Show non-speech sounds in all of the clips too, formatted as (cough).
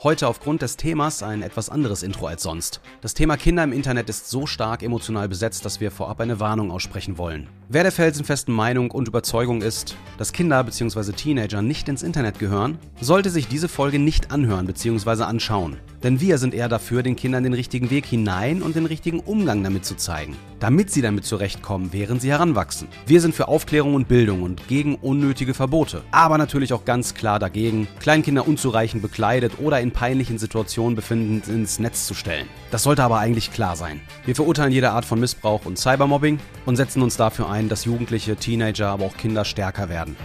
Heute aufgrund des Themas ein etwas anderes Intro als sonst. Das Thema Kinder im Internet ist so stark emotional besetzt, dass wir vorab eine Warnung aussprechen wollen. Wer der felsenfesten Meinung und Überzeugung ist, dass Kinder bzw. Teenager nicht ins Internet gehören, sollte sich diese Folge nicht anhören bzw. anschauen. Denn wir sind eher dafür, den Kindern den richtigen Weg hinein und den richtigen Umgang damit zu zeigen, damit sie damit zurechtkommen, während sie heranwachsen. Wir sind für Aufklärung und Bildung und gegen unnötige Verbote, aber natürlich auch ganz klar dagegen, Kleinkinder unzureichend bekleidet oder in peinlichen Situationen befindend ins Netz zu stellen. Das sollte aber eigentlich klar sein. Wir verurteilen jede Art von Missbrauch und Cybermobbing und setzen uns dafür ein, dass Jugendliche, Teenager, aber auch Kinder stärker werden.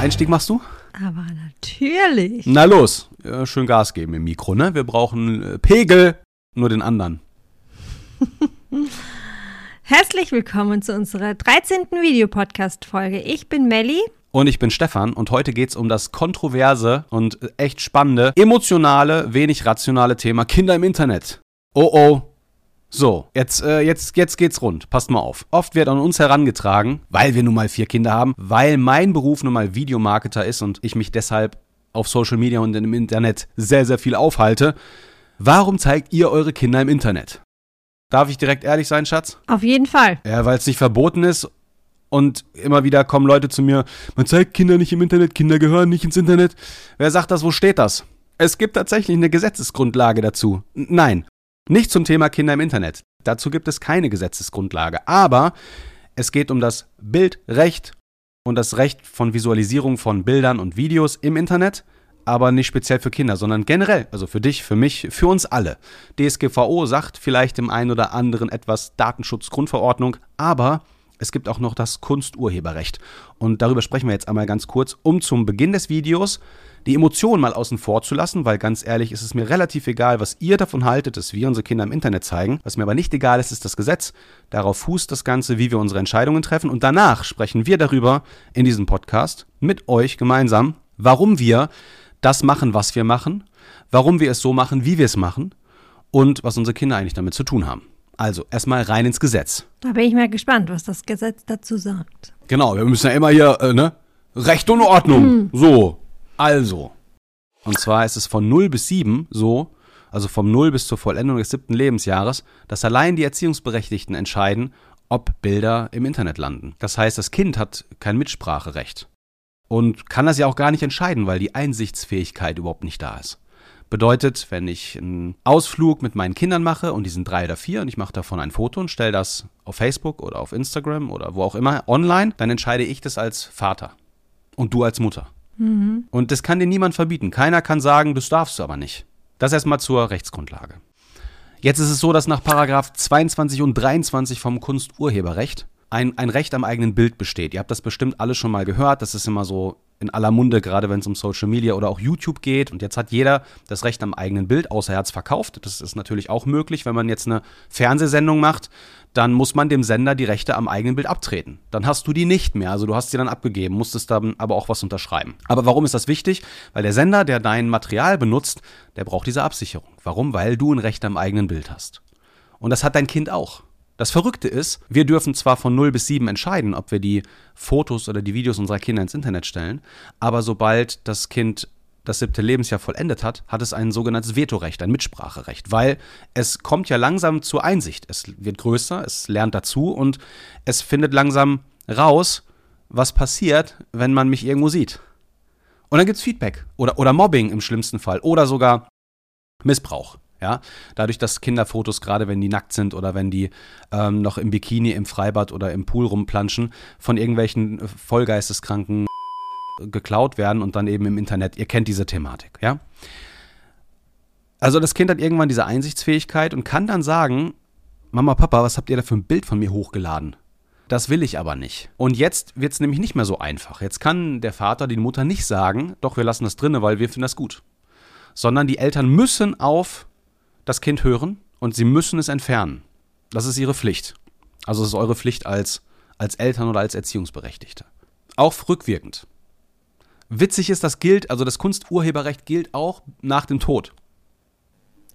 Einstieg machst du? Aber natürlich. Na los, ja, schön Gas geben im Mikro, ne? Wir brauchen äh, Pegel, nur den anderen. (laughs) Herzlich willkommen zu unserer 13. Videopodcast-Folge. Ich bin Melli. Und ich bin Stefan und heute geht es um das kontroverse und echt spannende, emotionale, wenig rationale Thema Kinder im Internet. Oh oh, so, jetzt, äh, jetzt, jetzt geht's rund. Passt mal auf. Oft wird an uns herangetragen, weil wir nun mal vier Kinder haben, weil mein Beruf nun mal Videomarketer ist und ich mich deshalb auf Social Media und im Internet sehr, sehr viel aufhalte. Warum zeigt ihr eure Kinder im Internet? Darf ich direkt ehrlich sein, Schatz? Auf jeden Fall. Ja, weil es nicht verboten ist und immer wieder kommen Leute zu mir, man zeigt Kinder nicht im Internet, Kinder gehören nicht ins Internet. Wer sagt das, wo steht das? Es gibt tatsächlich eine Gesetzesgrundlage dazu. Nein, nicht zum Thema Kinder im Internet. Dazu gibt es keine Gesetzesgrundlage. Aber es geht um das Bildrecht und das Recht von Visualisierung von Bildern und Videos im Internet, aber nicht speziell für Kinder, sondern generell, also für dich, für mich, für uns alle. DSGVO sagt vielleicht im einen oder anderen etwas Datenschutzgrundverordnung, aber es gibt auch noch das Kunsturheberrecht. Und darüber sprechen wir jetzt einmal ganz kurz, um zum Beginn des Videos die Emotionen mal außen vor zu lassen, weil ganz ehrlich ist es mir relativ egal, was ihr davon haltet, dass wir unsere Kinder im Internet zeigen. Was mir aber nicht egal ist, ist das Gesetz. Darauf fußt das Ganze, wie wir unsere Entscheidungen treffen. Und danach sprechen wir darüber in diesem Podcast mit euch gemeinsam, warum wir das machen, was wir machen, warum wir es so machen, wie wir es machen und was unsere Kinder eigentlich damit zu tun haben. Also erstmal rein ins Gesetz. Da bin ich mal gespannt, was das Gesetz dazu sagt. Genau, wir müssen ja immer hier, äh, ne? Recht und Ordnung. Mhm. So. Also. Und zwar ist es von 0 bis 7 so, also vom 0 bis zur Vollendung des siebten Lebensjahres, dass allein die Erziehungsberechtigten entscheiden, ob Bilder im Internet landen. Das heißt, das Kind hat kein Mitspracherecht und kann das ja auch gar nicht entscheiden, weil die Einsichtsfähigkeit überhaupt nicht da ist. Bedeutet, wenn ich einen Ausflug mit meinen Kindern mache und die sind drei oder vier und ich mache davon ein Foto und stelle das auf Facebook oder auf Instagram oder wo auch immer online, dann entscheide ich das als Vater und du als Mutter. Mhm. Und das kann dir niemand verbieten. Keiner kann sagen, das darfst du aber nicht. Das erstmal zur Rechtsgrundlage. Jetzt ist es so, dass nach Paragraph 22 und 23 vom Kunsturheberrecht ein, ein Recht am eigenen Bild besteht. Ihr habt das bestimmt alle schon mal gehört. Das ist immer so in aller Munde, gerade wenn es um Social Media oder auch YouTube geht. Und jetzt hat jeder das Recht am eigenen Bild, außer er hat es verkauft. Das ist natürlich auch möglich, wenn man jetzt eine Fernsehsendung macht, dann muss man dem Sender die Rechte am eigenen Bild abtreten. Dann hast du die nicht mehr. Also du hast sie dann abgegeben, musstest dann aber auch was unterschreiben. Aber warum ist das wichtig? Weil der Sender, der dein Material benutzt, der braucht diese Absicherung. Warum? Weil du ein Recht am eigenen Bild hast. Und das hat dein Kind auch. Das Verrückte ist, wir dürfen zwar von 0 bis 7 entscheiden, ob wir die Fotos oder die Videos unserer Kinder ins Internet stellen, aber sobald das Kind das siebte Lebensjahr vollendet hat, hat es ein sogenanntes Vetorecht, ein Mitspracherecht, weil es kommt ja langsam zur Einsicht. Es wird größer, es lernt dazu und es findet langsam raus, was passiert, wenn man mich irgendwo sieht. Und dann gibt es Feedback oder, oder Mobbing im schlimmsten Fall oder sogar Missbrauch. Ja, dadurch, dass Kinderfotos, gerade wenn die nackt sind oder wenn die ähm, noch im Bikini im Freibad oder im Pool rumplanschen, von irgendwelchen äh, Vollgeisteskranken geklaut werden und dann eben im Internet. Ihr kennt diese Thematik, ja? Also das Kind hat irgendwann diese Einsichtsfähigkeit und kann dann sagen, Mama, Papa, was habt ihr da für ein Bild von mir hochgeladen? Das will ich aber nicht. Und jetzt wird es nämlich nicht mehr so einfach. Jetzt kann der Vater, die Mutter nicht sagen, doch, wir lassen das drinne, weil wir finden das gut. Sondern die Eltern müssen auf das Kind hören und sie müssen es entfernen. Das ist ihre Pflicht. Also es ist eure Pflicht als, als Eltern oder als Erziehungsberechtigte. Auch rückwirkend. Witzig ist, das gilt, also das Kunsturheberrecht gilt auch nach dem Tod.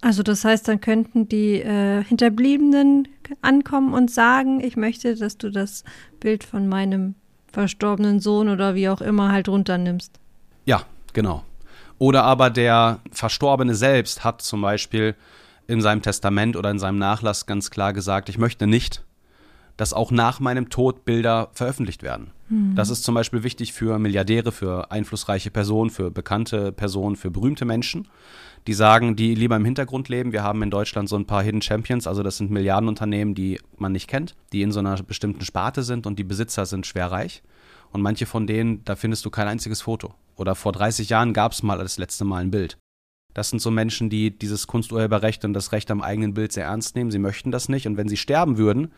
Also das heißt, dann könnten die äh, Hinterbliebenen ankommen und sagen, ich möchte, dass du das Bild von meinem verstorbenen Sohn oder wie auch immer halt runternimmst. Ja, genau. Oder aber der Verstorbene selbst hat zum Beispiel in seinem Testament oder in seinem Nachlass ganz klar gesagt, ich möchte nicht, dass auch nach meinem Tod Bilder veröffentlicht werden. Mhm. Das ist zum Beispiel wichtig für Milliardäre, für einflussreiche Personen, für bekannte Personen, für berühmte Menschen, die sagen, die lieber im Hintergrund leben. Wir haben in Deutschland so ein paar Hidden Champions, also das sind Milliardenunternehmen, die man nicht kennt, die in so einer bestimmten Sparte sind und die Besitzer sind schwer reich. Und manche von denen, da findest du kein einziges Foto. Oder vor 30 Jahren gab es mal das letzte Mal ein Bild. Das sind so Menschen, die dieses Kunsturheberrecht und das Recht am eigenen Bild sehr ernst nehmen. Sie möchten das nicht. Und wenn sie sterben würden,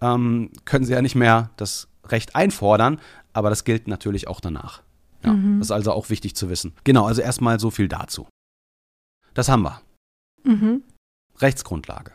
ähm, können sie ja nicht mehr das Recht einfordern. Aber das gilt natürlich auch danach. Ja, mhm. Das ist also auch wichtig zu wissen. Genau, also erstmal so viel dazu. Das haben wir. Mhm. Rechtsgrundlage.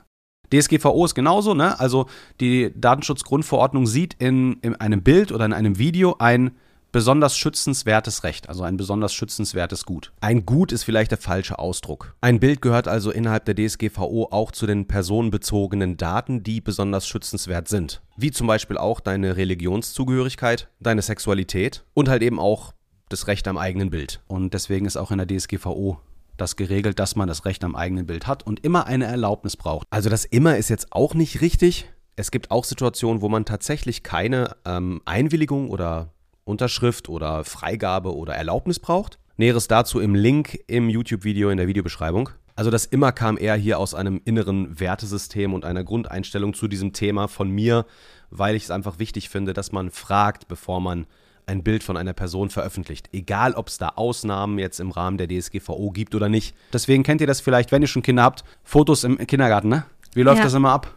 DSGVO ist genauso, ne? Also die Datenschutzgrundverordnung sieht in, in einem Bild oder in einem Video ein besonders schützenswertes Recht, also ein besonders schützenswertes Gut. Ein Gut ist vielleicht der falsche Ausdruck. Ein Bild gehört also innerhalb der DSGVO auch zu den personenbezogenen Daten, die besonders schützenswert sind. Wie zum Beispiel auch deine Religionszugehörigkeit, deine Sexualität und halt eben auch das Recht am eigenen Bild. Und deswegen ist auch in der DSGVO das geregelt, dass man das Recht am eigenen Bild hat und immer eine Erlaubnis braucht. Also das immer ist jetzt auch nicht richtig. Es gibt auch Situationen, wo man tatsächlich keine ähm, Einwilligung oder Unterschrift oder Freigabe oder Erlaubnis braucht. Näheres dazu im Link im YouTube-Video in der Videobeschreibung. Also das immer kam eher hier aus einem inneren Wertesystem und einer Grundeinstellung zu diesem Thema von mir, weil ich es einfach wichtig finde, dass man fragt, bevor man ein Bild von einer Person veröffentlicht. Egal, ob es da Ausnahmen jetzt im Rahmen der DSGVO gibt oder nicht. Deswegen kennt ihr das vielleicht, wenn ihr schon Kinder habt, Fotos im Kindergarten, ne? Wie läuft ja. das immer ab?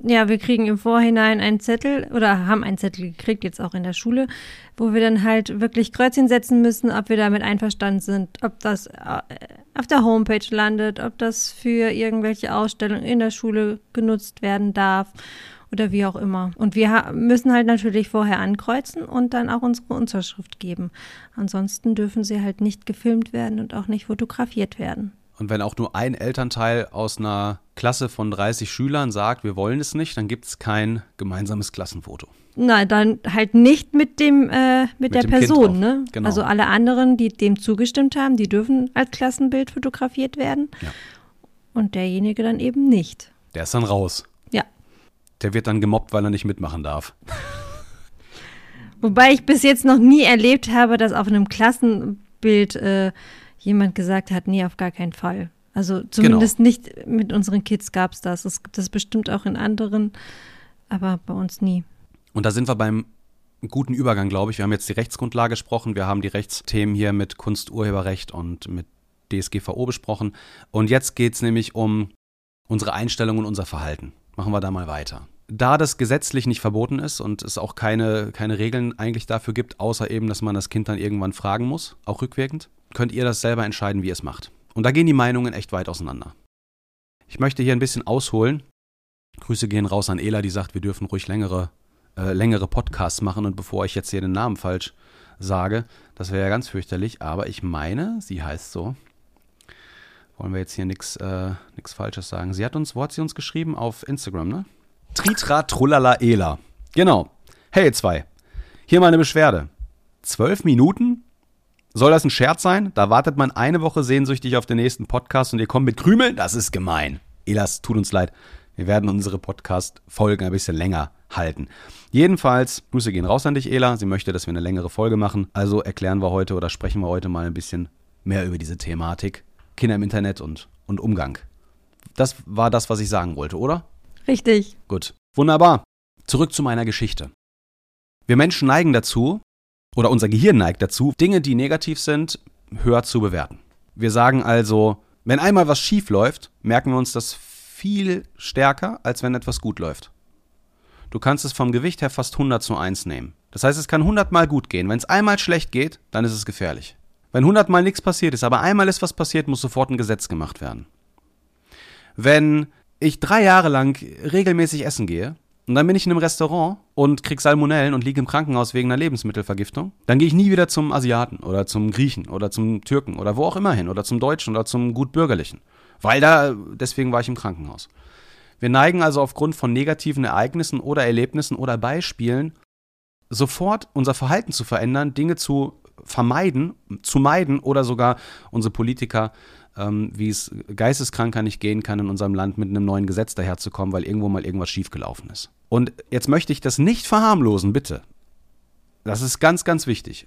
Ja, wir kriegen im Vorhinein einen Zettel oder haben einen Zettel gekriegt, jetzt auch in der Schule, wo wir dann halt wirklich Kreuzchen setzen müssen, ob wir damit einverstanden sind, ob das äh, auf der Homepage landet, ob das für irgendwelche Ausstellungen in der Schule genutzt werden darf oder wie auch immer. Und wir müssen halt natürlich vorher ankreuzen und dann auch unsere Unterschrift geben. Ansonsten dürfen sie halt nicht gefilmt werden und auch nicht fotografiert werden. Und wenn auch nur ein Elternteil aus einer Klasse von 30 Schülern sagt, wir wollen es nicht, dann gibt es kein gemeinsames Klassenfoto. Nein, dann halt nicht mit dem äh, mit, mit, der Person, ne? Genau. Also alle anderen, die dem zugestimmt haben, die dürfen als Klassenbild fotografiert werden. Ja. Und derjenige dann eben nicht. Der ist dann raus. Ja. Der wird dann gemobbt, weil er nicht mitmachen darf. Wobei ich bis jetzt noch nie erlebt habe, dass auf einem Klassenbild äh, jemand gesagt hat, nee, auf gar keinen Fall. Also zumindest genau. nicht mit unseren Kids gab es das. Es gibt das bestimmt auch in anderen, aber bei uns nie. Und da sind wir beim guten Übergang, glaube ich. Wir haben jetzt die Rechtsgrundlage gesprochen, wir haben die Rechtsthemen hier mit Kunsturheberrecht und mit DSGVO besprochen. Und jetzt geht es nämlich um unsere Einstellung und unser Verhalten. Machen wir da mal weiter. Da das gesetzlich nicht verboten ist und es auch keine, keine Regeln eigentlich dafür gibt, außer eben, dass man das Kind dann irgendwann fragen muss, auch rückwirkend, könnt ihr das selber entscheiden, wie ihr es macht. Und da gehen die Meinungen echt weit auseinander. Ich möchte hier ein bisschen ausholen. Grüße gehen raus an Ela, die sagt, wir dürfen ruhig längere, äh, längere Podcasts machen. Und bevor ich jetzt hier den Namen falsch sage, das wäre ja ganz fürchterlich, aber ich meine, sie heißt so. Wollen wir jetzt hier nichts äh, Falsches sagen. Sie hat uns, wo hat sie uns geschrieben? Auf Instagram, ne? Tritra Trullala Ela. Genau. Hey, zwei. Hier mal eine Beschwerde. Zwölf Minuten soll das ein Scherz sein? Da wartet man eine Woche sehnsüchtig auf den nächsten Podcast und ihr kommt mit Krümeln? Das ist gemein. Elas, tut uns leid. Wir werden unsere Podcast-Folgen ein bisschen länger halten. Jedenfalls, Grüße gehen raus an dich, Ela. Sie möchte, dass wir eine längere Folge machen. Also erklären wir heute oder sprechen wir heute mal ein bisschen mehr über diese Thematik. Kinder im Internet und, und Umgang. Das war das, was ich sagen wollte, oder? Richtig. Gut. Wunderbar. Zurück zu meiner Geschichte. Wir Menschen neigen dazu, oder unser Gehirn neigt dazu, Dinge, die negativ sind, höher zu bewerten. Wir sagen also, wenn einmal was schief läuft, merken wir uns das viel stärker, als wenn etwas gut läuft. Du kannst es vom Gewicht her fast 100 zu 1 nehmen. Das heißt, es kann 100 Mal gut gehen. Wenn es einmal schlecht geht, dann ist es gefährlich. Wenn 100 Mal nichts passiert ist, aber einmal ist was passiert, muss sofort ein Gesetz gemacht werden. Wenn ich drei Jahre lang regelmäßig essen gehe und dann bin ich in einem Restaurant und krieg Salmonellen und liege im Krankenhaus wegen einer Lebensmittelvergiftung. Dann gehe ich nie wieder zum Asiaten oder zum Griechen oder zum Türken oder wo auch immer hin oder zum Deutschen oder zum Gutbürgerlichen. Weil da, deswegen war ich im Krankenhaus. Wir neigen also aufgrund von negativen Ereignissen oder Erlebnissen oder Beispielen sofort unser Verhalten zu verändern, Dinge zu vermeiden, zu meiden oder sogar unsere Politiker, ähm, wie es geisteskranker nicht gehen kann in unserem Land, mit einem neuen Gesetz daherzukommen, weil irgendwo mal irgendwas schiefgelaufen ist. Und jetzt möchte ich das nicht verharmlosen, bitte. Das ist ganz, ganz wichtig.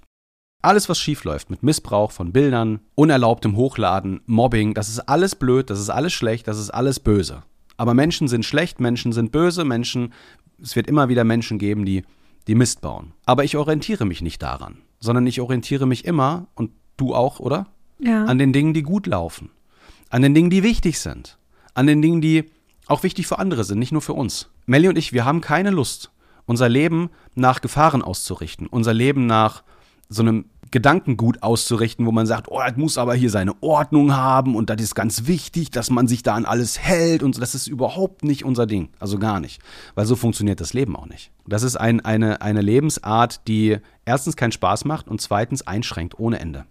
Alles, was schiefläuft mit Missbrauch von Bildern, unerlaubtem Hochladen, Mobbing, das ist alles blöd, das ist alles schlecht, das ist alles böse. Aber Menschen sind schlecht, Menschen sind böse, Menschen, es wird immer wieder Menschen geben, die, die Mist bauen. Aber ich orientiere mich nicht daran, sondern ich orientiere mich immer, und du auch, oder? Ja. An den Dingen, die gut laufen. An den Dingen, die wichtig sind. An den Dingen, die auch wichtig für andere sind, nicht nur für uns. Melly und ich, wir haben keine Lust, unser Leben nach Gefahren auszurichten, unser Leben nach so einem Gedankengut auszurichten, wo man sagt, oh, das muss aber hier seine Ordnung haben und das ist ganz wichtig, dass man sich da an alles hält und so. Das ist überhaupt nicht unser Ding. Also gar nicht. Weil so funktioniert das Leben auch nicht. Das ist ein, eine, eine Lebensart, die erstens keinen Spaß macht und zweitens einschränkt ohne Ende.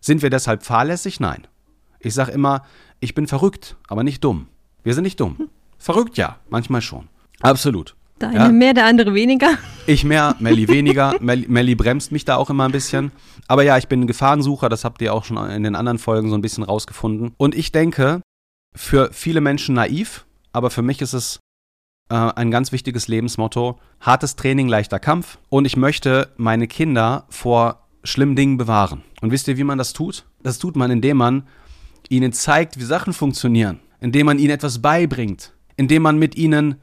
Sind wir deshalb fahrlässig? Nein. Ich sage immer, ich bin verrückt, aber nicht dumm. Wir sind nicht dumm. Verrückt ja, manchmal schon. Absolut. Der eine Ja. mehr, der andere weniger. Ich mehr, Melli (laughs) weniger. Melli, Melli bremst mich da auch immer ein bisschen. Aber ja, ich bin ein Gefahrensucher, das habt ihr auch schon in den anderen Folgen so ein bisschen rausgefunden. Und ich denke, für viele Menschen naiv, aber für mich ist es äh, ein ganz wichtiges Lebensmotto. Hartes Training, leichter Kampf. Und ich möchte meine Kinder vor schlimmen Dingen bewahren. Und wisst ihr, wie man das tut? Das tut man, indem man ihnen zeigt, wie Sachen funktionieren. Indem man ihnen etwas beibringt. Indem man mit ihnen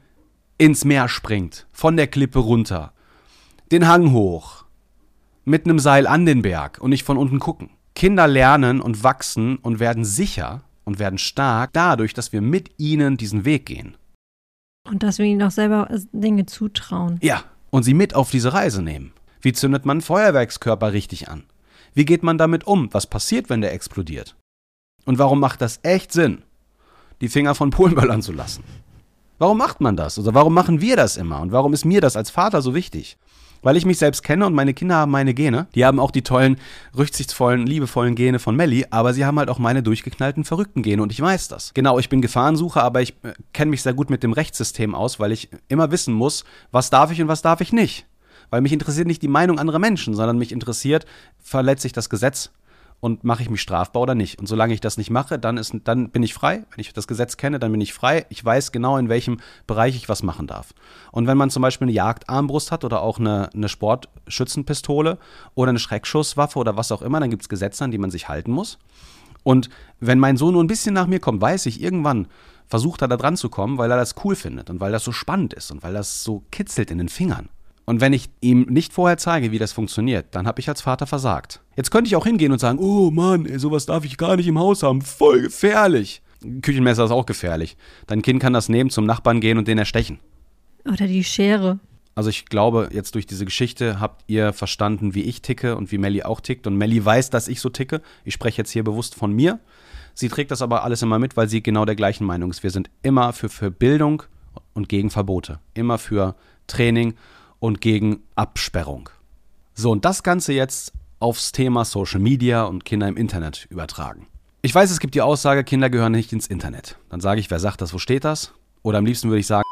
ins Meer springt, von der Klippe runter, den Hang hoch, mit einem Seil an den Berg und nicht von unten gucken. Kinder lernen und wachsen und werden sicher und werden stark dadurch, dass wir mit ihnen diesen Weg gehen. Und dass wir ihnen auch selber Dinge zutrauen. Ja, und sie mit auf diese Reise nehmen. Wie zündet man einen Feuerwerkskörper richtig an? Wie geht man damit um? Was passiert, wenn der explodiert? Und warum macht das echt Sinn, die Finger von Polenböllern (laughs) zu lassen? Warum macht man das? Oder warum machen wir das immer? Und warum ist mir das als Vater so wichtig? Weil ich mich selbst kenne und meine Kinder haben meine Gene. Die haben auch die tollen, rücksichtsvollen, liebevollen Gene von Melly, aber sie haben halt auch meine durchgeknallten, verrückten Gene und ich weiß das. Genau, ich bin Gefahrensucher, aber ich äh, kenne mich sehr gut mit dem Rechtssystem aus, weil ich immer wissen muss, was darf ich und was darf ich nicht. Weil mich interessiert nicht die Meinung anderer Menschen, sondern mich interessiert, verletze ich das Gesetz und mache ich mich strafbar oder nicht. Und solange ich das nicht mache, dann, ist, dann bin ich frei. Wenn ich das Gesetz kenne, dann bin ich frei. Ich weiß genau, in welchem Bereich ich was machen darf. Und wenn man zum Beispiel eine Jagdarmbrust hat oder auch eine, eine Sportschützenpistole oder eine Schreckschusswaffe oder was auch immer, dann gibt es Gesetze, an die man sich halten muss. Und wenn mein Sohn nur ein bisschen nach mir kommt, weiß ich, irgendwann versucht er da dran zu kommen, weil er das cool findet und weil das so spannend ist und weil das so kitzelt in den Fingern. Und wenn ich ihm nicht vorher zeige, wie das funktioniert, dann habe ich als Vater versagt. Jetzt könnte ich auch hingehen und sagen, oh Mann, ey, sowas darf ich gar nicht im Haus haben, voll gefährlich. Küchenmesser ist auch gefährlich. Dein Kind kann das nehmen, zum Nachbarn gehen und den erstechen. Oder die Schere. Also ich glaube, jetzt durch diese Geschichte habt ihr verstanden, wie ich ticke und wie Melly auch tickt. Und Melly weiß, dass ich so ticke. Ich spreche jetzt hier bewusst von mir. Sie trägt das aber alles immer mit, weil sie genau der gleichen Meinung ist. Wir sind immer für, für Bildung und gegen Verbote. Immer für Training und gegen Absperrung. So, und das Ganze jetzt aufs Thema Social Media und Kinder im Internet übertragen. Ich weiß, es gibt die Aussage, Kinder gehören nicht ins Internet. Dann sage ich, wer sagt das, wo steht das? Oder am liebsten würde ich sagen,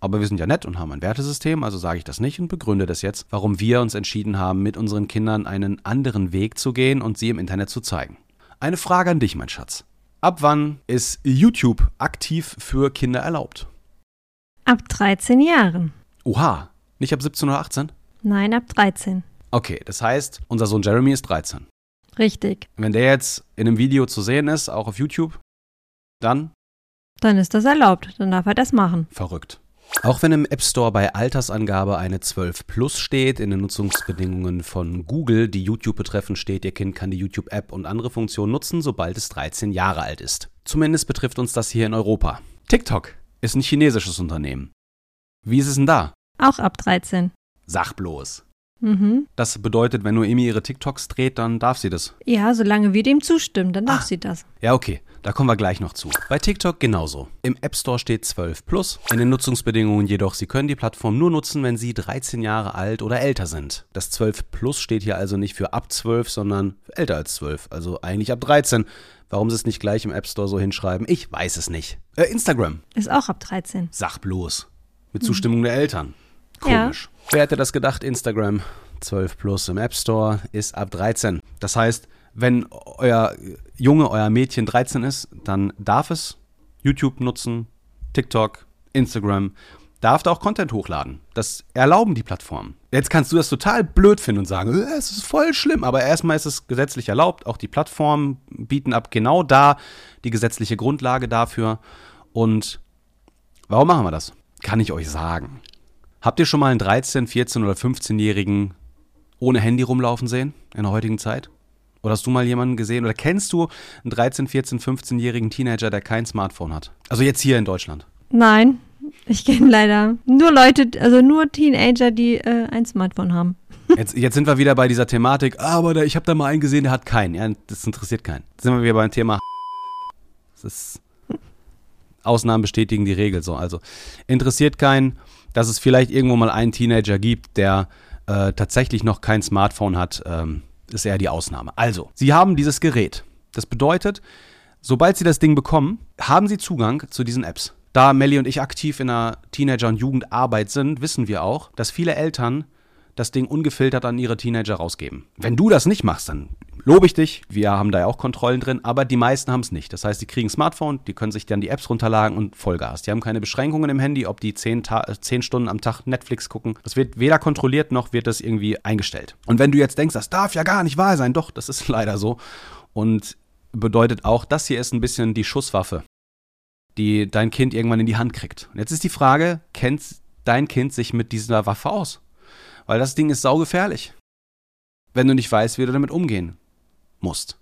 aber wir sind ja nett und haben ein Wertesystem, also sage ich das nicht und begründe das jetzt, warum wir uns entschieden haben, mit unseren Kindern einen anderen Weg zu gehen und sie im Internet zu zeigen. Eine Frage an dich, mein Schatz. Ab wann ist YouTube aktiv für Kinder erlaubt? Ab 13 Jahren. Oha, nicht ab 17 oder 18? Nein, ab 13. Okay, das heißt, unser Sohn Jeremy ist 13. Richtig. Wenn der jetzt in einem Video zu sehen ist, auch auf YouTube, dann Dann ist das erlaubt. Dann darf er das machen. verrückt. Auch wenn im App Store bei Altersangabe eine 12 Plus steht, in den Nutzungsbedingungen von Google, die YouTube betreffen, steht, Ihr Kind kann die YouTube-App und andere Funktionen nutzen, sobald es 13 Jahre alt ist. Zumindest betrifft uns das hier in Europa. TikTok ist ein chinesisches Unternehmen. Wie ist es denn da? Auch ab 13. Sag bloß. Mhm. Das bedeutet, wenn nur Emi ihre TikToks dreht, dann darf sie das. Ja, solange wir dem zustimmen, dann darf Ah. sie das. Ja, okay, da kommen wir gleich noch zu. Bei TikTok genauso. Im App Store steht 12 Plus, in den Nutzungsbedingungen jedoch, Sie können die Plattform nur nutzen, wenn Sie 13 Jahre alt oder älter sind. Das 12 Plus steht hier also nicht für ab 12, sondern älter als 12, also eigentlich ab 13. Warum Sie es nicht gleich im App Store so hinschreiben, ich weiß es nicht. Äh, Instagram, Ist auch ab 13. sag bloß. Mit Zustimmung der Eltern. Ja. Komisch. Wer hätte das gedacht, Instagram? 12 Plus im App Store ist ab 13. Das heißt, wenn euer Junge, euer Mädchen 13 ist, dann darf es YouTube nutzen, TikTok, Instagram, darf da auch Content hochladen. Das erlauben die Plattformen. Jetzt kannst du das total blöd finden und sagen, äh, es ist voll schlimm, aber erstmal ist es gesetzlich erlaubt. Auch die Plattformen bieten ab genau da die gesetzliche Grundlage dafür. Und warum machen wir das? Kann ich euch sagen. Habt ihr schon mal einen 13, 14 oder 15-Jährigen ohne Handy rumlaufen sehen in der heutigen Zeit? Oder hast du mal jemanden gesehen oder kennst du einen 13, 14, 15-jährigen Teenager, der kein Smartphone hat? Also jetzt hier in Deutschland. Nein, ich kenne (laughs) leider nur Leute, also nur Teenager, die äh, ein Smartphone haben. (laughs) Jetzt, jetzt sind wir wieder bei dieser Thematik, ah, aber da, ich habe da mal einen gesehen, der hat keinen. Ja, das interessiert keinen. Jetzt sind wir wieder beim Thema. (laughs) Das ist Ausnahmen bestätigen die Regel so. Also interessiert keinen, dass es vielleicht irgendwo mal einen Teenager gibt, der äh, tatsächlich noch kein Smartphone hat, ähm, ist eher die Ausnahme. Also, Sie haben dieses Gerät. Das bedeutet, sobald Sie das Ding bekommen, haben Sie Zugang zu diesen Apps. Da Melly und ich aktiv in der Teenager- und Jugendarbeit sind, wissen wir auch, dass viele Eltern das Ding ungefiltert an ihre Teenager rausgeben. Wenn du das nicht machst, dann lobe ich dich. Wir haben da ja auch Kontrollen drin, aber die meisten haben es nicht. Das heißt, die kriegen ein Smartphone, die können sich dann die Apps runterladen und Vollgas. Die haben keine Beschränkungen im Handy, ob die zehn, zehn Stunden am Tag Netflix gucken. Das wird weder kontrolliert noch wird das irgendwie eingestellt. Und wenn du jetzt denkst, das darf ja gar nicht wahr sein, doch, das ist (laughs) leider so. Und bedeutet auch, das hier ist ein bisschen die Schusswaffe die dein Kind irgendwann in die Hand kriegt. Und jetzt ist die Frage, kennt dein Kind sich mit dieser Waffe aus? Weil das Ding ist saugefährlich, wenn du nicht weißt, wie du damit umgehen musst.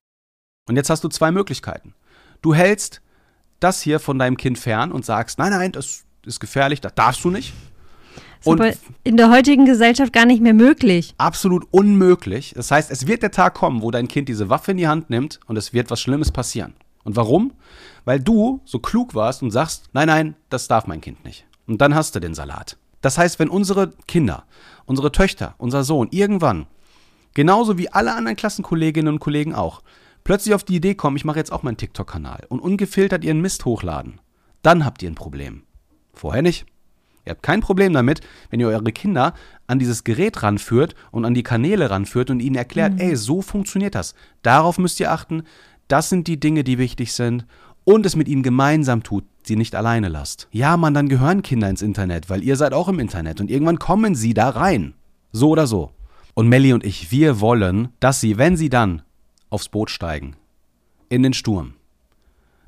Und jetzt hast du zwei Möglichkeiten. Du hältst das hier von deinem Kind fern und sagst, nein, nein, das ist gefährlich, das darfst du nicht. Und aber in der heutigen Gesellschaft gar nicht mehr möglich. Absolut unmöglich. Das heißt, es wird der Tag kommen, wo dein Kind diese Waffe in die Hand nimmt und es wird was Schlimmes passieren. Und warum? Weil du so klug warst und sagst, nein, nein, das darf mein Kind nicht. Und dann hast du den Salat. Das heißt, wenn unsere Kinder, unsere Töchter, unser Sohn irgendwann, genauso wie alle anderen Klassenkolleginnen und Kollegen auch, plötzlich auf die Idee kommen, ich mache jetzt auch meinen TikTok-Kanal und ungefiltert ihren Mist hochladen, dann habt ihr ein Problem. Vorher nicht. Ihr habt kein Problem damit, wenn ihr eure Kinder an dieses Gerät ranführt und an die Kanäle ranführt und ihnen erklärt, mhm. ey, so funktioniert das. Darauf müsst ihr achten, das sind die Dinge, die wichtig sind und es mit ihnen gemeinsam tut, sie nicht alleine lasst. Ja, Mann, dann gehören Kinder ins Internet, weil ihr seid auch im Internet und irgendwann kommen sie da rein. So oder so. Und Melly und ich, wir wollen, dass sie, wenn sie dann aufs Boot steigen, in den Sturm,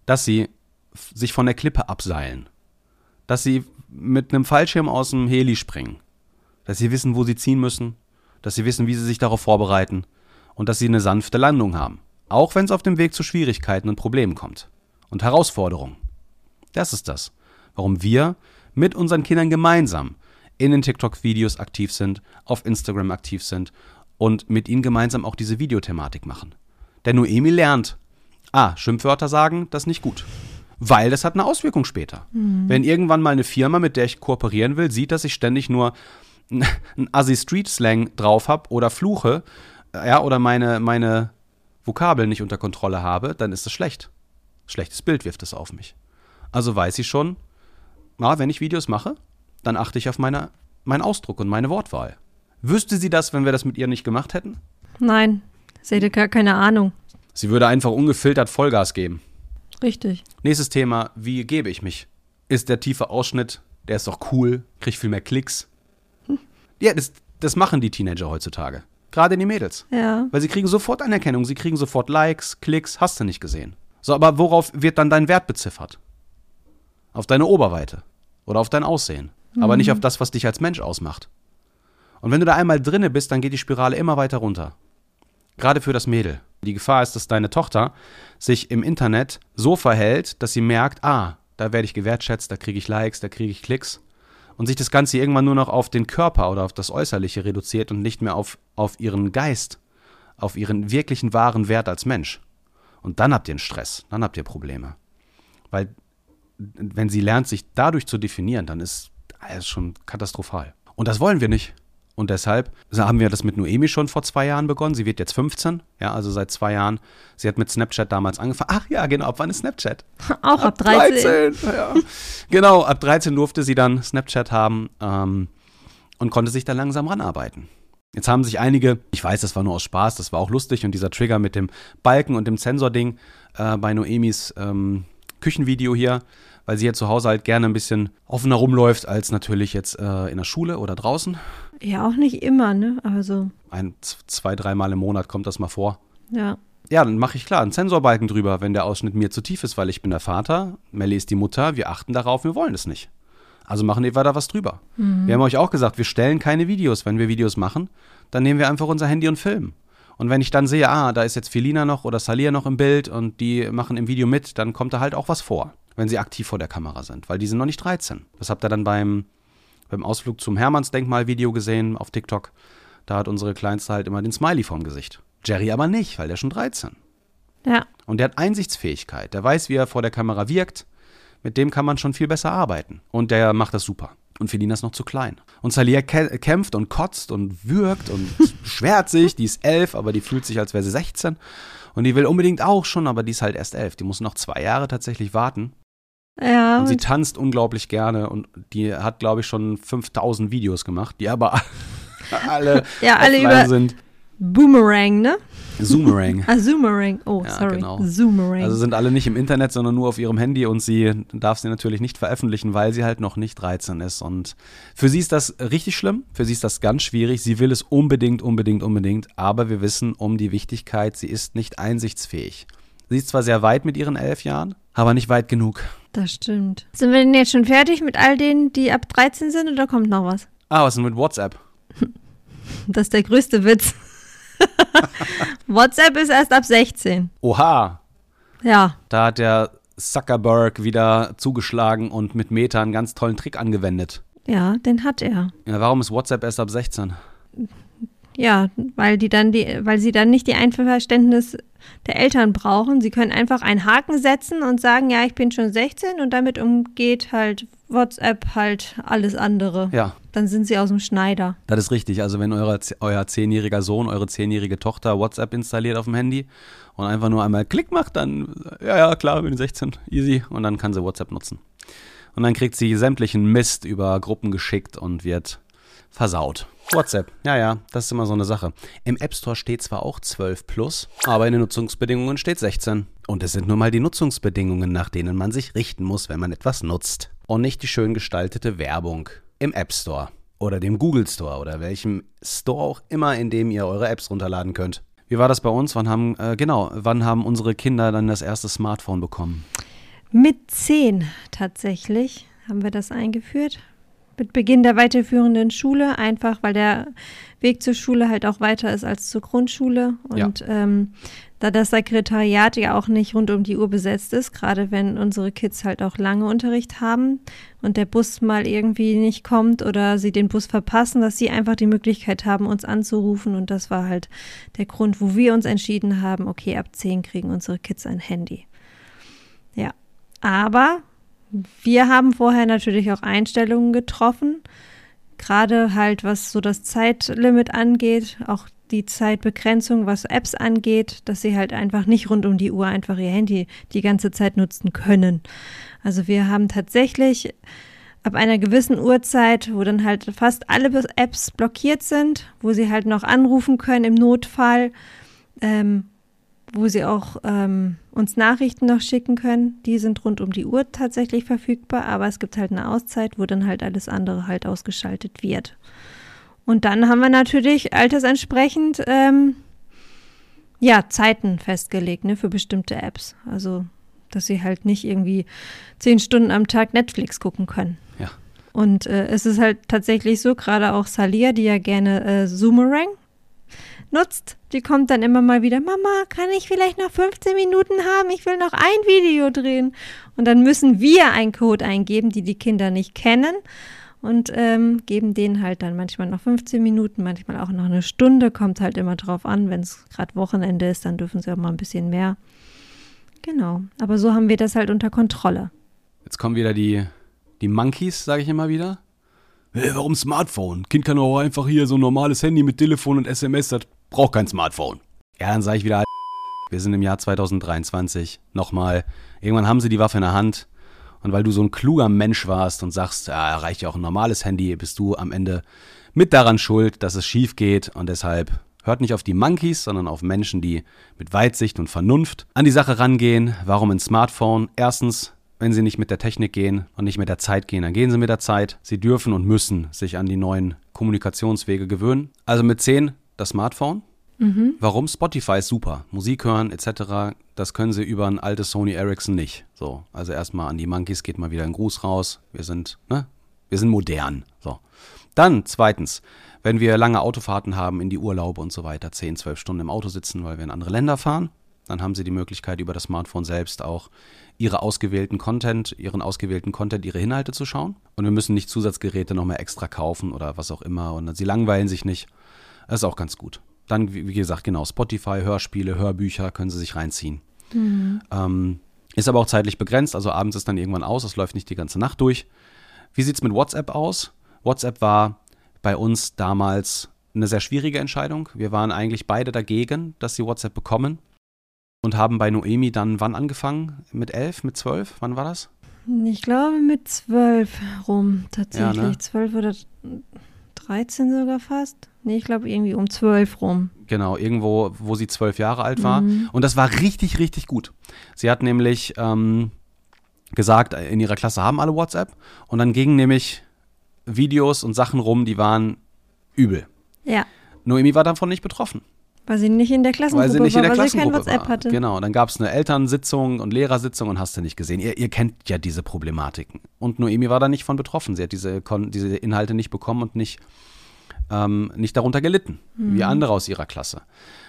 dass sie sich von der Klippe abseilen, dass sie mit einem Fallschirm aus dem Heli springen, dass sie wissen, wo sie ziehen müssen, dass sie wissen, wie sie sich darauf vorbereiten und dass sie eine sanfte Landung haben. Auch wenn es auf dem Weg zu Schwierigkeiten und Problemen kommt. Und Herausforderungen. Das ist das, warum wir mit unseren Kindern gemeinsam in den TikTok-Videos aktiv sind, auf Instagram aktiv sind und mit ihnen gemeinsam auch diese Videothematik machen. Denn Noemi lernt, ah, Schimpfwörter sagen, das ist nicht gut. Weil das hat eine Auswirkung später. Mhm. Wenn irgendwann mal eine Firma, mit der ich kooperieren will, sieht, dass ich ständig nur einen Assi-Street-Slang drauf habe oder fluche, ja, oder meine, meine Vokabeln nicht unter Kontrolle habe, dann ist es schlecht. Schlechtes Bild wirft es auf mich. Also weiß ich schon, na, wenn ich Videos mache, dann achte ich auf meine, meinen Ausdruck und meine Wortwahl. Wüsste sie das, wenn wir das mit ihr nicht gemacht hätten? Nein, sie hätte gar keine Ahnung. Sie würde einfach ungefiltert Vollgas geben. Richtig. Nächstes Thema, wie gebe ich mich? Ist der tiefe Ausschnitt, der ist doch cool, kriegt viel mehr Klicks. Hm. Ja, das, das machen die Teenager heutzutage. Gerade die Mädels. Ja. Weil sie kriegen sofort Anerkennung, sie kriegen sofort Likes, Klicks, hast du nicht gesehen. So, aber worauf wird dann dein Wert beziffert? Auf deine Oberweite oder auf dein Aussehen, mhm. aber nicht mhm. auf das, was dich als Mensch ausmacht. Und wenn du da einmal drinne bist, dann geht die Spirale immer weiter runter. Gerade für das Mädel. Die Gefahr ist, dass deine Tochter sich im Internet so verhält, dass sie merkt, ah, da werde ich gewertschätzt, da kriege ich Likes, da kriege ich Klicks und sich das Ganze irgendwann nur noch auf den Körper oder auf das Äußerliche reduziert und nicht mehr auf, auf ihren Geist, auf ihren wirklichen wahren Wert als Mensch. Und dann habt ihr einen Stress, dann habt ihr Probleme. Weil, wenn sie lernt, sich dadurch zu definieren, dann ist es schon katastrophal. Und das wollen wir nicht. Und deshalb haben wir das mit Noemi schon vor zwei Jahren begonnen. Sie wird jetzt 15, ja, also seit zwei Jahren. Sie hat mit Snapchat damals angefangen. Ach ja, genau, ab wann ist Snapchat? (laughs) Auch ab, ab 13. 13 ja. genau, ab 13 durfte sie dann Snapchat haben ähm, und konnte sich da langsam ranarbeiten. Jetzt haben sich einige, ich weiß, das war nur aus Spaß, das war auch lustig und dieser Trigger mit dem Balken und dem Sensording äh, bei Noemis ähm, Küchenvideo hier, weil sie ja zu Hause halt gerne ein bisschen offener rumläuft als natürlich jetzt äh, in der Schule oder draußen. Ja, auch nicht immer, ne? Aber so. Ein, zwei, dreimal im Monat kommt das mal vor. Ja. Ja, dann mache ich klar einen Sensorbalken drüber, wenn der Ausschnitt mir zu tief ist, weil ich bin der Vater, Melly ist die Mutter, wir achten darauf, wir wollen es nicht. Also machen wir da was drüber. Mhm. Wir haben euch auch gesagt, wir stellen keine Videos. Wenn wir Videos machen, dann nehmen wir einfach unser Handy und filmen. Und wenn ich dann sehe, ah, da ist jetzt Felina noch oder Salia noch im Bild und die machen im Video mit, dann kommt da halt auch was vor, wenn sie aktiv vor der Kamera sind, weil die sind noch nicht 13. Das habt ihr dann beim, beim Ausflug zum Hermannsdenkmal-Video gesehen auf TikTok. Da hat unsere Kleinste halt immer den Smiley vorm Gesicht. Jerry aber nicht, weil der schon 13. Ja. Und der hat Einsichtsfähigkeit. Der weiß, wie er vor der Kamera wirkt. Mit dem kann man schon viel besser arbeiten. Und der macht das super. Und Felina ist noch zu klein. Und Salia kämpft und kotzt und würgt und (laughs) beschwert sich. Die ist elf, aber die fühlt sich, als wäre sie 16. Und die will unbedingt auch schon, aber die ist halt erst elf. Die muss noch zwei Jahre tatsächlich warten. Ja. Und sie tanzt unglaublich gerne und die hat, glaube ich, schon 5000 Videos gemacht, die aber (laughs) alle, ja, alle über sind. Boomerang, ne? Zoomerang. (laughs) ah, Zoomerang. Oh, Ja, sorry. genau. Zoomerang. Also sind alle nicht im Internet, sondern nur auf ihrem Handy und sie darf sie natürlich nicht veröffentlichen, weil sie halt noch nicht 13 ist. Und für sie ist das richtig schlimm, für sie ist das ganz schwierig. Sie will es unbedingt, unbedingt, unbedingt, aber wir wissen um die Wichtigkeit, sie ist nicht einsichtsfähig. Sie ist zwar sehr weit mit ihren elf Jahren, aber nicht weit genug. das stimmt. Sind wir denn jetzt schon fertig mit all denen, die ab 13 sind oder kommt noch was? Ah, was ist denn mit WhatsApp? (laughs) Das ist der größte Witz. (laughs) WhatsApp ist erst ab 16. Oha, Ja. da hat der Zuckerberg wieder zugeschlagen und mit Meta einen ganz tollen Trick angewendet. Ja, den hat er. Ja, warum ist WhatsApp erst ab 16? Ja, weil die dann die, weil sie dann nicht die Einverständnis der Eltern brauchen. Sie können einfach einen Haken setzen und sagen, ja, ich bin schon 16 und damit umgeht halt WhatsApp halt alles andere. Ja, Dann sind sie aus dem Schneider. Das ist richtig. Also wenn eure, euer zehnjähriger Sohn, eure zehnjährige Tochter WhatsApp installiert auf dem Handy und einfach nur einmal Klick macht, dann, ja, ja, klar, bin 16, easy. Und dann kann sie WhatsApp nutzen. Und dann kriegt sie sämtlichen Mist über Gruppen geschickt und wird versaut. WhatsApp, ja, ja, das ist immer so eine Sache. Im App Store steht zwar auch 12 plus, aber in den Nutzungsbedingungen steht 16. Und es sind nun mal die Nutzungsbedingungen, nach denen man sich richten muss, wenn man etwas nutzt. Und nicht die schön gestaltete Werbung im App Store oder dem Google Store oder welchem Store auch immer, in dem ihr eure Apps runterladen könnt. Wie war das bei uns? Wann haben, äh, genau, wann haben unsere Kinder dann das erste Smartphone bekommen? Mit 10 tatsächlich haben wir das eingeführt. Mit Beginn der weiterführenden Schule, einfach weil der Weg zur Schule halt auch weiter ist als zur Grundschule. Und ähm, da das Sekretariat ja auch nicht rund um die Uhr besetzt ist, gerade wenn unsere Kids halt auch lange Unterricht haben und der Bus mal irgendwie nicht kommt oder sie den Bus verpassen, dass sie einfach die Möglichkeit haben, uns anzurufen. Und das war halt der Grund, wo wir uns entschieden haben, okay, ab 10 kriegen unsere Kids ein Handy. Ja, aber wir haben vorher natürlich auch Einstellungen getroffen, gerade halt was so das Zeitlimit angeht, auch die Zeitbegrenzung, was Apps angeht, dass sie halt einfach nicht rund um die Uhr einfach ihr Handy die ganze Zeit nutzen können. Also wir haben tatsächlich ab einer gewissen Uhrzeit, wo dann halt fast alle Apps blockiert sind, wo sie halt noch anrufen können im Notfall, ähm, wo sie auch ähm, uns Nachrichten noch schicken können. Die sind rund um die Uhr tatsächlich verfügbar, aber es gibt halt eine Auszeit, wo dann halt alles andere halt ausgeschaltet wird. Und dann haben wir natürlich altersentsprechend ähm, ja Zeiten festgelegt ne, für bestimmte Apps. Also dass sie halt nicht irgendwie zehn Stunden am Tag Netflix gucken können. Ja. Und äh, es ist halt tatsächlich so, gerade auch Salia, die ja gerne äh, Zoomerang nutzt, die kommt dann immer mal wieder, Mama, kann ich vielleicht noch 15 Minuten haben? Ich will noch ein Video drehen. Und dann müssen wir einen Code eingeben, die die Kinder nicht kennen und ähm, geben denen halt dann manchmal noch 15 Minuten, manchmal auch noch eine Stunde, kommt halt immer drauf an. Wenn es gerade Wochenende ist, dann dürfen sie auch mal ein bisschen mehr. Genau, aber so haben wir das halt unter Kontrolle. Jetzt kommen wieder die, die Monkeys, sage ich immer wieder. Hey, warum Smartphone? Kind kann auch einfach hier so ein normales Handy mit Telefon und SMS, das braucht kein Smartphone. Ja, dann sage ich wieder, wir sind im Jahr 2023. Nochmal, irgendwann haben sie die Waffe in der Hand. Und weil du so ein kluger Mensch warst und sagst, ja, reicht ja auch ein normales Handy, bist du am Ende mit daran schuld, dass es schief geht und deshalb hört nicht auf die Monkeys, sondern auf Menschen, die mit Weitsicht und Vernunft an die Sache rangehen. Warum ein Smartphone? Erstens, wenn sie nicht mit der Technik gehen und nicht mit der Zeit gehen, dann gehen sie mit der Zeit. Sie dürfen und müssen sich an die neuen Kommunikationswege gewöhnen. Also mit 10 das Smartphone. Mhm. Warum? Spotify ist super. Musik hören etc. Das können sie über ein altes Sony Ericsson nicht. So, also erstmal an die Monkeys geht mal wieder ein Gruß raus. Wir sind, ne? Wir sind modern. So. Dann zweitens, wenn wir lange Autofahrten haben in die Urlaube und so weiter, 10, 12 Stunden im Auto sitzen, weil wir in andere Länder fahren, dann haben sie die Möglichkeit, über das Smartphone selbst auch ihre ausgewählten Content, ihren ausgewählten Content, ihre Inhalte zu schauen. Und wir müssen nicht Zusatzgeräte nochmal extra kaufen oder was auch immer. Und sie langweilen sich nicht. Das ist auch ganz gut. Dann, wie gesagt, genau, Spotify, Hörspiele, Hörbücher können sie sich reinziehen. Mhm. Ähm, ist aber auch zeitlich begrenzt, also abends ist dann irgendwann aus, es läuft nicht die ganze Nacht durch. Wie sieht es mit WhatsApp aus? WhatsApp war bei uns damals eine sehr schwierige Entscheidung. Wir waren eigentlich beide dagegen, dass sie WhatsApp bekommen und haben bei Noemi dann wann angefangen? Mit elf, mit zwölf? Wann war das? Ich glaube mit zwölf rum tatsächlich. Ja, ne? Zwölf oder 13 sogar fast. Nee, ich glaube irgendwie um zwölf rum. Genau, irgendwo, wo sie zwölf Jahre alt war. Mhm. Und das war richtig, richtig gut. Sie hat nämlich ähm, gesagt, in ihrer Klasse haben alle WhatsApp. Und dann gingen nämlich Videos und Sachen rum, die waren übel. Ja. Noemi war davon nicht betroffen. Weil sie nicht in der Klassengruppe weil sie nicht in der war, weil sie kein WhatsApp war. hatte. Genau, dann gab es eine Elternsitzung und Lehrersitzung und hast du nicht gesehen. Ihr, ihr, kennt ja diese Problematiken. Und Noemi war da nicht von betroffen. Sie hat diese, diese Inhalte nicht bekommen und nicht, ähm, nicht darunter gelitten, mhm. wie andere aus ihrer Klasse.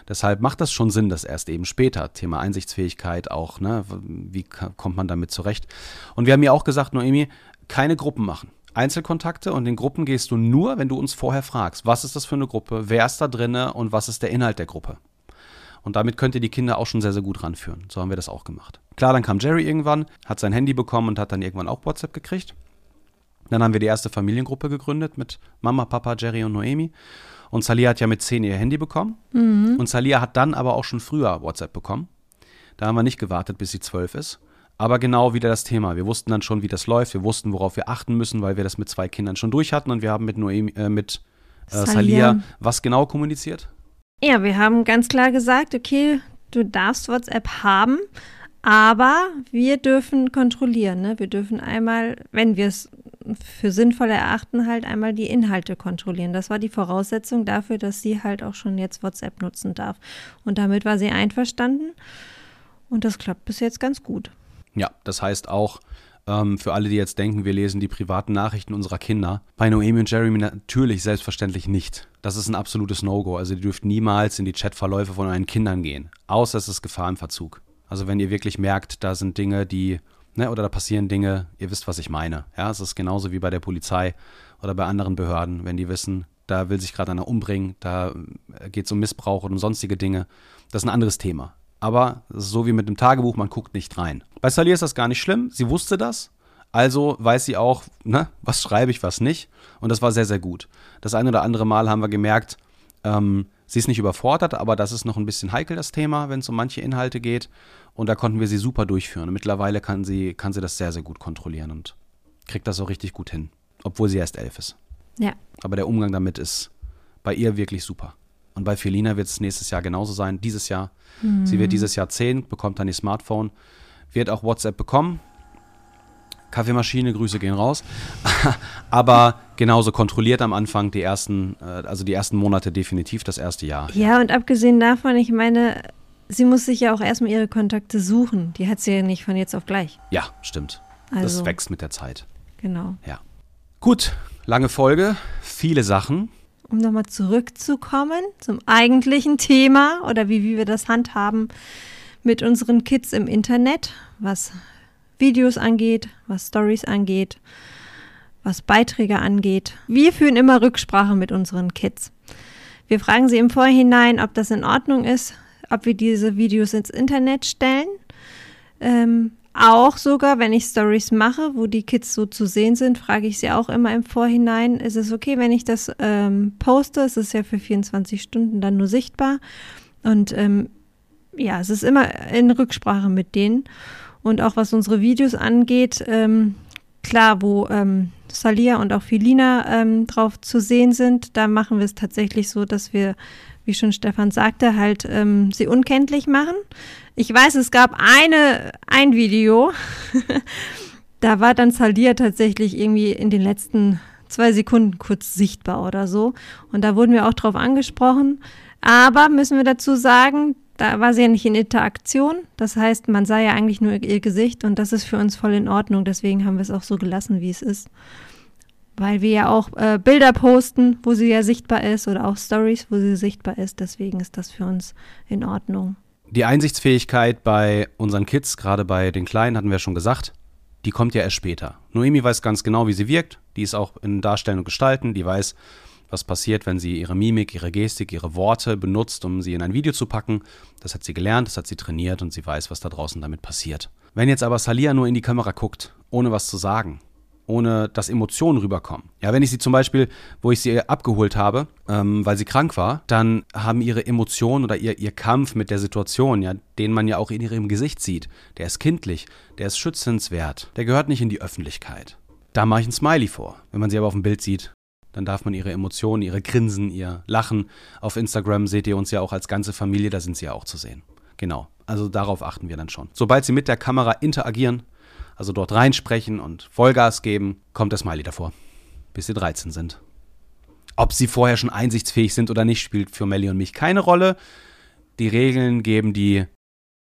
Deshalb macht das schon Sinn, dass erst eben später, Thema Einsichtsfähigkeit auch, ne, wie kommt man damit zurecht. Und wir haben ihr auch gesagt, Noemi, keine Gruppen machen. Einzelkontakte und in Gruppen gehst du nur, wenn du uns vorher fragst, was ist das für eine Gruppe, wer ist da drinne und was ist der Inhalt der Gruppe. Und damit könnt ihr die Kinder auch schon sehr, sehr gut ranführen. So haben wir das auch gemacht. Klar, dann kam Jerry irgendwann, hat sein Handy bekommen und hat dann irgendwann auch WhatsApp gekriegt. Dann haben wir die erste Familiengruppe gegründet mit Mama, Papa, Jerry und Noemi. Und Salia hat ja mit zehn ihr Handy bekommen. Mhm. Und Salia hat dann aber auch schon früher WhatsApp bekommen. Da haben wir nicht gewartet, bis sie zwölf ist. Aber genau wieder das Thema. Wir wussten dann schon, wie das läuft. Wir wussten, worauf wir achten müssen, weil wir das mit zwei Kindern schon durch hatten. Und wir haben mit, Noemi, äh, mit äh, Salia was genau kommuniziert? Ja, wir haben ganz klar gesagt, okay, du darfst WhatsApp haben, aber wir dürfen kontrollieren. Ne? Wir dürfen einmal, wenn wir es für sinnvoll erachten, halt einmal die Inhalte kontrollieren. Das war die Voraussetzung dafür, dass sie halt auch schon jetzt WhatsApp nutzen darf. Und damit war sie einverstanden. Und das klappt bis jetzt ganz gut. Ja, das heißt auch, ähm, für alle, die jetzt denken, wir lesen die privaten Nachrichten unserer Kinder, bei Noemi und Jeremy natürlich selbstverständlich nicht. Das ist ein absolutes No-Go. Also ihr dürft niemals in die Chatverläufe von euren Kindern gehen, außer es ist Gefahr im Verzug. Also wenn ihr wirklich merkt, da sind Dinge, die, ne, oder da passieren Dinge, ihr wisst, was ich meine. Ja, es ist genauso wie bei der Polizei oder bei anderen Behörden, wenn die wissen, da will sich gerade einer umbringen, da äh, geht es um Missbrauch oder um sonstige Dinge. Das ist ein anderes Thema aber so wie mit dem Tagebuch, man guckt nicht rein. Bei Sally ist das gar nicht schlimm, sie wusste das, also weiß sie auch, ne, was schreibe ich, was nicht. Und das war sehr, sehr gut. Das eine oder andere Mal haben wir gemerkt, ähm, sie ist nicht überfordert, aber das ist noch ein bisschen heikel, das Thema, wenn es um manche Inhalte geht. Und da konnten wir sie super durchführen. Und mittlerweile kann sie, kann sie das sehr, sehr gut kontrollieren und kriegt das auch richtig gut hin, obwohl sie erst elf ist. Ja. Aber der Umgang damit ist bei ihr wirklich super. Und bei Felina wird es nächstes Jahr genauso sein, dieses Jahr. Mhm. Sie wird dieses Jahr 10, bekommt dann die Smartphone, wird auch WhatsApp bekommen. Kaffeemaschine, Grüße gehen raus. (laughs) Aber genauso kontrolliert am Anfang die ersten, äh, also die ersten Monate definitiv das erste Jahr. Ja, und abgesehen davon, ich meine, sie muss sich ja auch erstmal ihre Kontakte suchen. Die hat sie ja nicht von jetzt auf gleich. Ja, stimmt. Also, das wächst mit der Zeit. Genau. Ja. Gut, lange Folge, viele Sachen um nochmal zurückzukommen zum eigentlichen Thema oder wie, wie wir das handhaben mit unseren Kids im Internet, was Videos angeht, was Stories angeht, was Beiträge angeht. Wir führen immer Rücksprache mit unseren Kids. Wir fragen sie im Vorhinein, ob das in Ordnung ist, ob wir diese Videos ins Internet stellen. Ähm, auch sogar, wenn ich Stories mache, wo die Kids so zu sehen sind, frage ich sie auch immer im Vorhinein, ist es okay, wenn ich das ähm, poste? Es ist ja für 24 Stunden dann nur sichtbar. Und ähm, ja, es ist immer in Rücksprache mit denen. Und auch was unsere Videos angeht, ähm, klar, wo ähm, Salia und auch Filina ähm, drauf zu sehen sind, da machen wir es tatsächlich so, dass wir, wie schon Stefan sagte, halt ähm, sie unkenntlich machen. Ich weiß, es gab eine, ein Video, (laughs) da war dann Salia tatsächlich irgendwie in den letzten zwei Sekunden kurz sichtbar oder so. Und da wurden wir auch drauf angesprochen. Aber müssen wir dazu sagen, da war sie ja nicht in Interaktion. Das heißt, man sah ja eigentlich nur ihr Gesicht und das ist für uns voll in Ordnung. Deswegen haben wir es auch so gelassen, wie es ist. Weil wir ja auch äh, Bilder posten, wo sie ja sichtbar ist oder auch Stories, wo sie sichtbar ist. Deswegen ist das für uns in Ordnung. Die Einsichtsfähigkeit bei unseren Kids, gerade bei den Kleinen, hatten wir schon gesagt, die kommt ja erst später. Noemi weiß ganz genau, wie sie wirkt. Die ist auch in Darstellen und Gestalten. Die weiß, was passiert, wenn sie ihre Mimik, ihre Gestik, ihre Worte benutzt, um sie in ein Video zu packen. Das hat sie gelernt, das hat sie trainiert und sie weiß, was da draußen damit passiert. Wenn jetzt aber Salia nur in die Kamera guckt, ohne was zu sagen, ohne dass Emotionen rüberkommen. Ja, wenn ich sie zum Beispiel, wo ich sie abgeholt habe, ähm, weil sie krank war, dann haben ihre Emotionen oder ihr, ihr Kampf mit der Situation, ja, den man ja auch in ihrem Gesicht sieht, der ist kindlich, der ist schützenswert, der gehört nicht in die Öffentlichkeit. Da mache ich ein Smiley vor. Wenn man sie aber auf dem Bild sieht, dann darf man ihre Emotionen, ihre Grinsen, ihr Lachen. Auf Instagram seht ihr uns ja auch als ganze Familie, da sind sie ja auch zu sehen. Genau. Also darauf achten wir dann schon. Sobald sie mit der Kamera interagieren, also dort reinsprechen und Vollgas geben, kommt der Smiley davor, bis sie 13 sind. Ob sie vorher schon einsichtsfähig sind oder nicht, spielt für Melly und mich keine Rolle. Die Regeln geben die,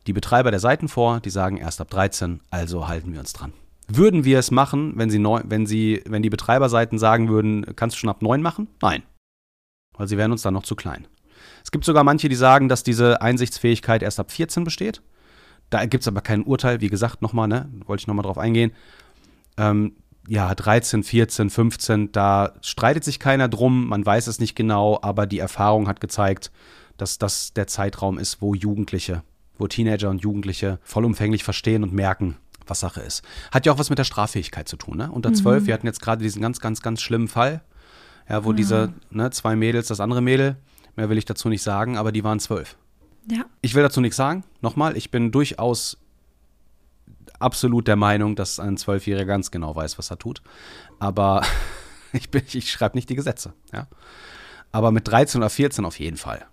die Betreiber der Seiten vor, die sagen erst ab 13, also halten wir uns dran. Würden wir es machen, wenn sie neu, wenn sie, wenn die Betreiberseiten sagen würden, kannst du schon ab 9 machen? Nein. Weil sie wären uns dann noch zu klein. Es gibt sogar manche, die sagen, dass diese Einsichtsfähigkeit erst ab 14 besteht. Da gibt es aber kein Urteil, wie gesagt, nochmal, ne? Wollte ich nochmal drauf eingehen. Ähm, ja, 13, 14, 15, da streitet sich keiner drum, man weiß es nicht genau, aber die Erfahrung hat gezeigt, dass das der Zeitraum ist, wo Jugendliche, wo Teenager und Jugendliche vollumfänglich verstehen und merken, was Sache ist. Hat ja auch was mit der Straffähigkeit zu tun, ne? Unter zwölf, mhm. wir hatten jetzt gerade diesen ganz, ganz, ganz schlimmen Fall, ja, wo ja. diese ne, zwei Mädels, das andere Mädel, mehr will ich dazu nicht sagen, aber die waren zwölf. Ja. Ich will dazu nichts sagen. Nochmal, ich bin durchaus absolut der Meinung, dass ein Zwölfjähriger ganz genau weiß, was er tut. Aber (laughs) ich, ich schreibe nicht die Gesetze. Ja? Aber mit 13 oder 14 auf jeden Fall.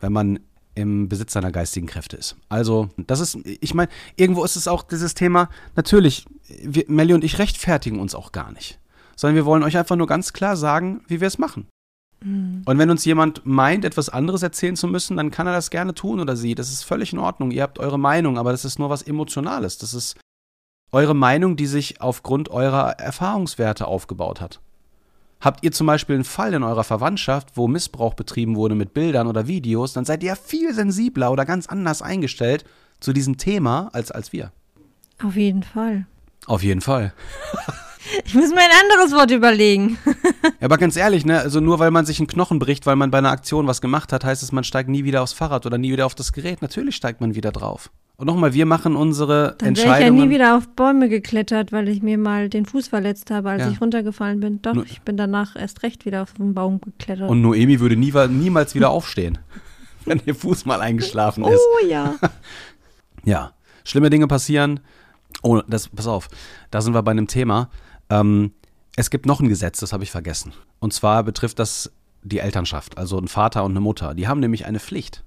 Wenn man im Besitz seiner geistigen Kräfte ist. Also, das ist, ich meine, irgendwo ist es auch dieses Thema, natürlich, wir, Melli und ich rechtfertigen uns auch gar nicht. Sondern wir wollen euch einfach nur ganz klar sagen, wie wir es machen. Mhm. Und wenn uns jemand meint, etwas anderes erzählen zu müssen, dann kann er das gerne tun oder sie. Das ist völlig in Ordnung. Ihr habt eure Meinung, aber das ist nur was Emotionales. Das ist eure Meinung, die sich aufgrund eurer Erfahrungswerte aufgebaut hat. Habt ihr zum Beispiel einen Fall in eurer Verwandtschaft, wo Missbrauch betrieben wurde mit Bildern oder Videos, dann seid ihr ja viel sensibler oder ganz anders eingestellt zu diesem Thema als, als wir. Auf jeden Fall. Auf jeden Fall. (laughs) (laughs) Ich muss mir ein anderes Wort überlegen. (laughs) ja, aber ganz ehrlich, ne, also nur weil man sich einen Knochen bricht, weil man bei einer Aktion was gemacht hat, heißt es, man steigt nie wieder aufs Fahrrad oder nie wieder auf das Gerät. Natürlich steigt man wieder drauf. Und nochmal, wir machen unsere Dann Entscheidungen. Ich ja nie wieder auf Bäume geklettert, weil ich mir mal den Fuß verletzt habe, als ja. ich runtergefallen bin. Doch, Nur, ich bin danach erst recht wieder auf den Baum geklettert. Und Noemi würde nie, niemals wieder aufstehen, (laughs) wenn ihr Fuß mal eingeschlafen ist. Oh ja. ja, schlimme Dinge passieren. Oh, das, pass auf, da sind wir bei einem Thema. Ähm, es gibt noch ein Gesetz, das habe ich vergessen. Und zwar betrifft das die Elternschaft, also ein Vater und eine Mutter. Die haben nämlich eine Pflicht.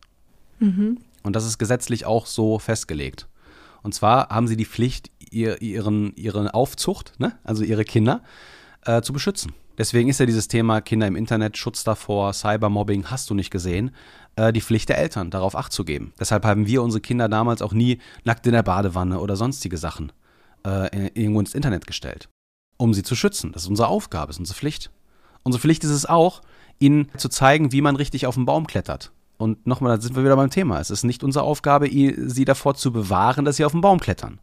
Mhm. Und das ist gesetzlich auch so festgelegt. Und zwar haben sie die Pflicht, ihr, ihren, ihre Aufzucht, ne? also ihre Kinder, äh, zu beschützen. Deswegen ist ja dieses Thema Kinder im Internet, Schutz davor, Cybermobbing, hast du nicht gesehen, äh, die Pflicht der Eltern, darauf Acht zu geben. Deshalb haben wir unsere Kinder damals auch nie nackt in der Badewanne oder sonstige Sachen äh, irgendwo ins Internet gestellt um sie zu schützen. Das ist unsere Aufgabe, das ist unsere Pflicht. Unsere Pflicht ist es auch, ihnen zu zeigen, wie man richtig auf den Baum klettert. Und nochmal, da sind wir wieder beim Thema. Es ist nicht unsere Aufgabe, sie davor zu bewahren, dass sie auf den Baum klettern.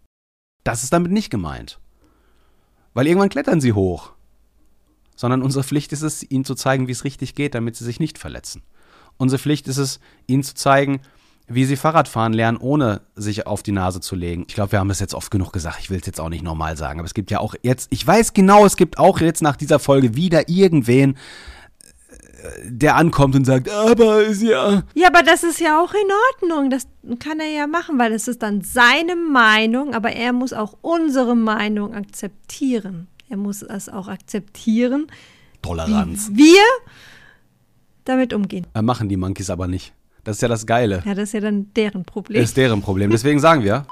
Das ist damit nicht gemeint. Weil irgendwann klettern sie hoch. Sondern unsere Pflicht ist es, ihnen zu zeigen, wie es richtig geht, damit sie sich nicht verletzen. Unsere Pflicht ist es, ihnen zu zeigen, wie sie Fahrradfahren lernen, ohne sich auf die Nase zu legen. Ich glaube, wir haben das jetzt oft genug gesagt. Ich will es jetzt auch nicht normal sagen. Aber es gibt ja auch jetzt, ich weiß genau, es gibt auch jetzt nach dieser Folge wieder irgendwen, äh, der ankommt und sagt, aber ist ja. Ja, aber das ist ja auch in Ordnung. Das kann er ja machen, weil es ist dann seine Meinung, aber er muss auch unsere Meinung akzeptieren. er muss es auch akzeptieren, Toleranz. wie wir damit umgehen. Äh, machen die Monkeys aber nicht. Das ist ja das Geile. Ja, das ist ja dann deren Problem. Ist deren Problem. Deswegen sagen wir.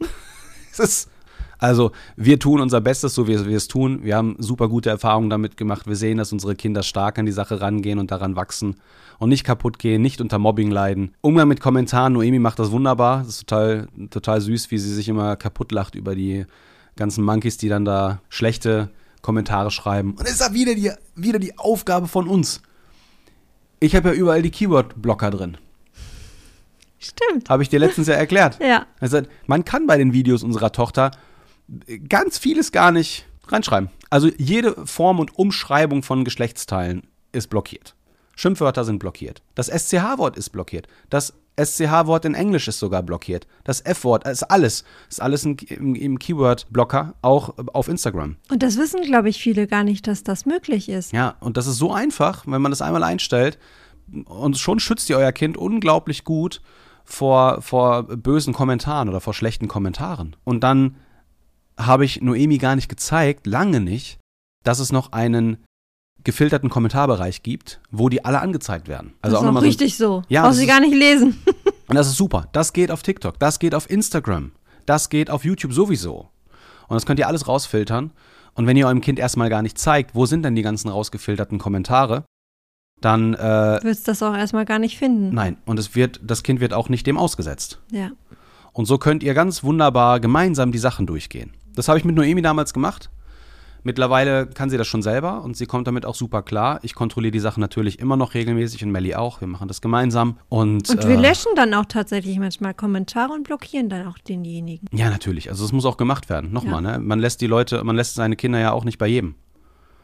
(laughs) es ist, also, wir tun unser Bestes, so wie wir es tun. Wir haben super gute Erfahrungen damit gemacht. Wir sehen, dass unsere Kinder stark an die Sache rangehen und daran wachsen und nicht kaputt gehen, nicht unter Mobbing leiden. Umgang mit Kommentaren, Noemi macht das wunderbar. Das ist total, total süß, wie sie sich immer kaputt lacht über die ganzen Monkeys, die dann da schlechte Kommentare schreiben. Und es ist ja wieder die, wieder die Aufgabe von uns. Ich habe ja überall die Keyword-Blocker drin. Stimmt. Habe ich dir letztens ja erklärt. (laughs) Ja. Also man kann bei den Videos unserer Tochter ganz vieles gar nicht reinschreiben. Also jede Form und Umschreibung von Geschlechtsteilen ist blockiert. Schimpfwörter sind blockiert. Das SCH-Wort ist blockiert. Das SCH-Wort in Englisch ist sogar blockiert. Das F-Wort ist alles. Ist alles im, im, im Keyword-Blocker, auch auf Instagram. Und das wissen, glaube ich, viele gar nicht, dass das möglich ist. Ja, und das ist so einfach, wenn man das einmal einstellt. Und schon schützt ihr euer Kind unglaublich gut vor, vor bösen Kommentaren oder vor schlechten Kommentaren. Und dann habe ich Noemi gar nicht gezeigt, lange nicht, dass es noch einen gefilterten Kommentarbereich gibt, wo die alle angezeigt werden. Also das ist auch auch nochmal so, richtig so. Ja, Brauchst sie gar nicht lesen. (laughs) und das ist super. Das geht auf TikTok, das geht auf Instagram, das geht auf YouTube sowieso. Und das könnt ihr alles rausfiltern. Und wenn ihr eurem Kind erstmal gar nicht zeigt, wo sind denn die ganzen rausgefilterten Kommentare, dann äh, Du willst das auch erstmal gar nicht finden. nein. Und es wird, das Kind wird auch nicht dem ausgesetzt. Ja. Und so könnt ihr ganz wunderbar gemeinsam die Sachen durchgehen. Das habe ich mit Noemi damals gemacht. Mittlerweile kann sie das schon selber und sie kommt damit auch super klar. Ich kontrolliere die Sachen natürlich immer noch regelmäßig und Melly auch. Wir machen das gemeinsam. Und, Und wir äh, löschen dann auch tatsächlich manchmal Kommentare und blockieren dann auch denjenigen. Ja, natürlich. Also es muss auch gemacht werden. Nochmal, ne? Man lässt die Leute, man lässt seine Kinder ja auch nicht bei jedem.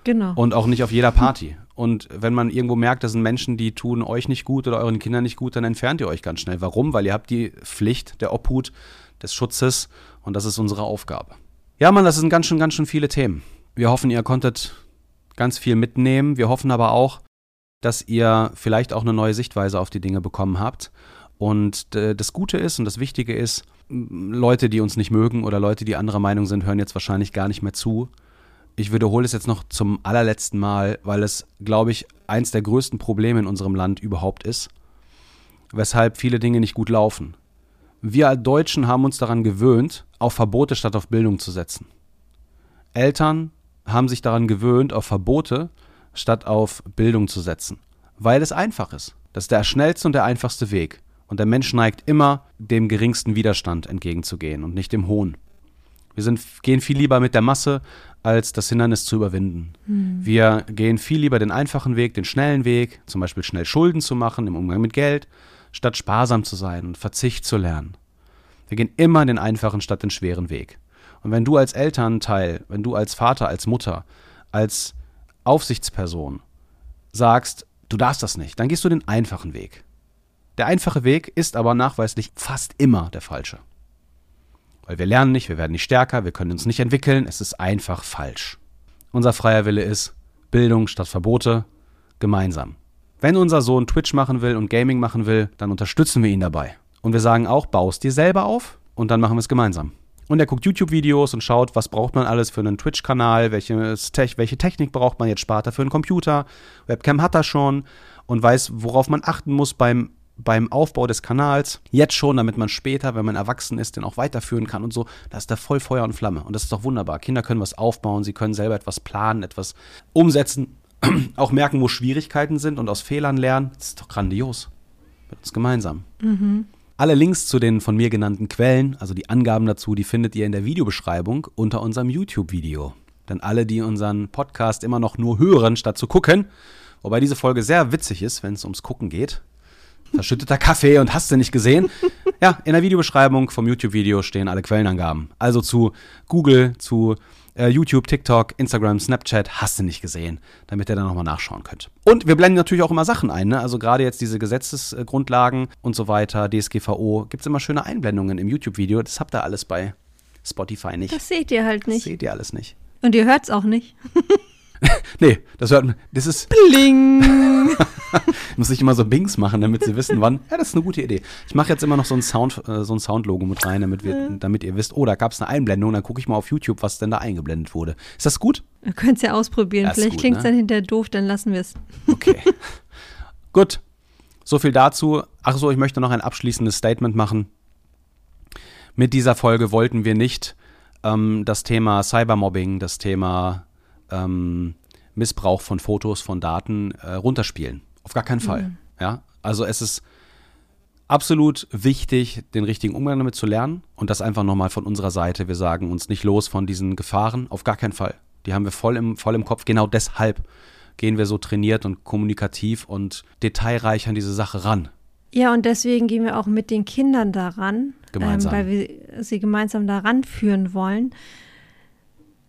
Genau. Und auch nicht auf jeder Party. Und wenn man irgendwo merkt, das sind Menschen, die tun euch nicht gut oder euren Kindern nicht gut, dann entfernt ihr euch ganz schnell. Warum? Weil ihr habt die Pflicht der Obhut, des Schutzes und das ist unsere Aufgabe. Ja, Mann, das sind ganz schön, ganz schön viele Themen. Wir hoffen, ihr konntet ganz viel mitnehmen. Wir hoffen aber auch, dass ihr vielleicht auch eine neue Sichtweise auf die Dinge bekommen habt. Und äh, das Gute ist und das Wichtige ist, Leute, die uns nicht mögen oder Leute, die anderer Meinung sind, hören jetzt wahrscheinlich gar nicht mehr zu. Ich wiederhole es jetzt noch zum allerletzten Mal, weil es, glaube ich, eins der größten Probleme in unserem Land überhaupt ist, weshalb viele Dinge nicht gut laufen. Wir Deutschen haben uns daran gewöhnt, auf Verbote statt auf Bildung zu setzen. Eltern haben sich daran gewöhnt, auf Verbote statt auf Bildung zu setzen, weil es einfach ist. Das ist der schnellste und der einfachste Weg. Und der Mensch neigt immer, dem geringsten Widerstand entgegenzugehen und nicht dem hohen. Wir sind, gehen viel lieber mit der Masse, als das Hindernis zu überwinden. Wir gehen viel lieber den einfachen Weg, den schnellen Weg, zum Beispiel schnell Schulden zu machen im Umgang mit Geld, statt sparsam zu sein und Verzicht zu lernen. Wir gehen immer den einfachen statt den schweren Weg. Und wenn du als Elternteil, wenn du als Vater, als Mutter, als Aufsichtsperson sagst, du darfst das nicht, dann gehst du den einfachen Weg. Der einfache Weg ist aber nachweislich fast immer der falsche. Weil wir lernen nicht, wir werden nicht stärker, wir können uns nicht entwickeln, es ist einfach falsch. Unser freier Wille ist Bildung statt Verbote, gemeinsam. Wenn unser Sohn Twitch machen will und Gaming machen will, dann unterstützen wir ihn dabei. Und wir sagen auch, baust dir selber auf und dann machen wir es gemeinsam. Und er guckt YouTube-Videos und schaut, was braucht man alles für einen Twitch-Kanal, welches Tech, welche Technik braucht man jetzt später für einen Computer. Webcam hat er schon und weiß, worauf man achten muss beim, beim Aufbau des Kanals. Jetzt schon, damit man später, wenn man erwachsen ist, den auch weiterführen kann und so. Da ist da voll Feuer und Flamme. Und das ist doch wunderbar. Kinder können was aufbauen, sie können selber etwas planen, etwas umsetzen, (clears throat) auch merken, wo Schwierigkeiten sind und aus Fehlern lernen. Das ist doch grandios. Mit uns gemeinsam. Alle Links zu den von mir genannten Quellen, also die Angaben dazu, die findet ihr in der Videobeschreibung unter unserem YouTube-Video. Denn alle, die unseren Podcast immer noch nur hören, statt zu gucken, wobei diese Folge sehr witzig ist, wenn es ums Gucken geht. Verschütteter Kaffee und hast du nicht gesehen? Ja, in der Videobeschreibung vom YouTube-Video stehen alle Quellenangaben. Also zu Google, zu äh, YouTube, TikTok, Instagram, Snapchat, hast du nicht gesehen, damit ihr da nochmal nachschauen könnt. Und wir blenden natürlich auch immer Sachen ein, ne? also gerade jetzt diese Gesetzesgrundlagen und so weiter, DSGVO, gibt es immer schöne Einblendungen im YouTube-Video. Das habt ihr alles bei Spotify nicht. Das seht ihr halt Das nicht. seht ihr alles nicht. Und ihr hört's auch nicht. (laughs) (laughs) nee, das hört man. Das ist. Bling! (laughs) muss ich immer so Bings machen, damit sie wissen, wann. Ja, das ist eine gute Idee. Ich mache jetzt immer noch so ein Sound, äh, so ein Soundlogo mit rein, damit, wir, damit ihr wisst, oh, da gab es eine Einblendung, dann gucke ich mal auf YouTube, was denn da eingeblendet wurde. Ist das gut? Wir können es ja ausprobieren. Das Vielleicht klingt es ne? dann hinterher doof, dann lassen wir es. Okay. (laughs) Gut. So viel dazu. Ach so, ich möchte noch ein abschließendes Statement machen. Mit dieser Folge wollten wir nicht ähm, das Thema Cybermobbing, das Thema ähm, Missbrauch von Fotos, von Daten äh, runterspielen. Auf gar keinen Fall. Ja, also es ist absolut wichtig, den richtigen Umgang damit zu lernen und das einfach nochmal von unserer Seite. Wir sagen uns nicht los von diesen Gefahren, auf gar keinen Fall. Die haben wir voll im, voll im Kopf. Genau deshalb gehen wir so trainiert und kommunikativ und detailreich an diese Sache ran. Ja, und deswegen gehen wir auch mit den Kindern daran, Gemeinsam. Ähm, weil wir sie gemeinsam daran führen wollen.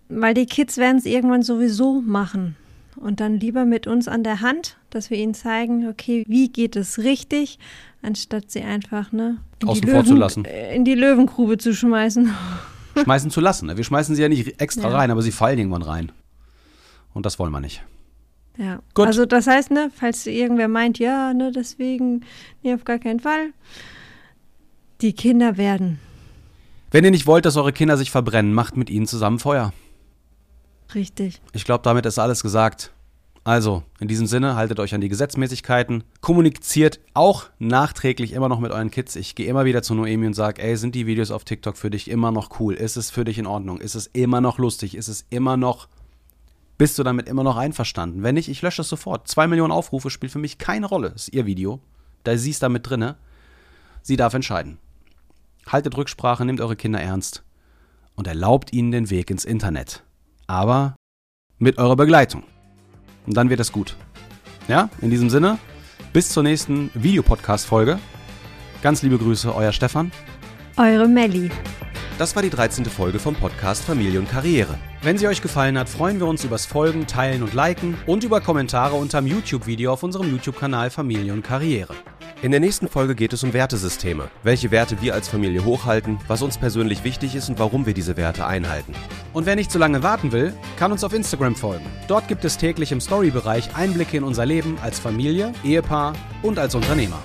Weil die Kids werden es irgendwann sowieso machen. Und dann lieber mit uns an der Hand, dass wir ihnen zeigen, okay, wie geht es richtig, anstatt sie einfach ne, in, die Außen vor Löwen, zu lassen. äh, in die Löwengrube zu schmeißen. (laughs) Schmeißen zu lassen. ne? Wir schmeißen sie ja nicht extra Ja. rein, aber sie fallen irgendwann rein. Und das wollen wir nicht. Ja. Gut. Also das heißt, ne, falls irgendwer meint, ja, ne, deswegen, nee, auf gar keinen Fall. Die Kinder werden Wenn ihr nicht wollt, dass eure Kinder sich verbrennen, macht mit ihnen zusammen Feuer. Richtig. Ich glaube, damit ist alles gesagt. Also, in diesem Sinne, haltet euch an die Gesetzmäßigkeiten, kommuniziert auch nachträglich immer noch mit euren Kids. Ich gehe immer wieder zu Noemi und sage, ey, sind die Videos auf TikTok für dich immer noch cool? Ist es für dich in Ordnung? Ist es immer noch lustig? Ist es immer noch, bist du damit immer noch einverstanden? Wenn nicht, ich lösche es sofort. Zwei Millionen Aufrufe spielt für mich keine Rolle. Ist ihr Video. Da sie ist da mit drinne. Sie darf entscheiden. Haltet Rücksprache, nehmt eure Kinder ernst und erlaubt ihnen den Weg ins Internet. Aber mit eurer Begleitung. Und dann wird es gut. Ja, in diesem Sinne, bis zur nächsten Videopodcast-Folge. Ganz liebe Grüße, euer Stefan. Eure Melli. Das war die 13. Folge vom Podcast Familie und Karriere. Wenn sie euch gefallen hat, freuen wir uns übers Folgen, Teilen und Liken und über Kommentare unterm YouTube-Video auf unserem YouTube-Kanal Familie und Karriere. In der nächsten Folge geht es um Wertesysteme. Welche Werte wir als Familie hochhalten, was uns persönlich wichtig ist und warum wir diese Werte einhalten. Und wer nicht zu lange warten will, kann uns auf Instagram folgen. Dort gibt es täglich im Story-Bereich Einblicke in unser Leben als Familie, Ehepaar und als Unternehmer.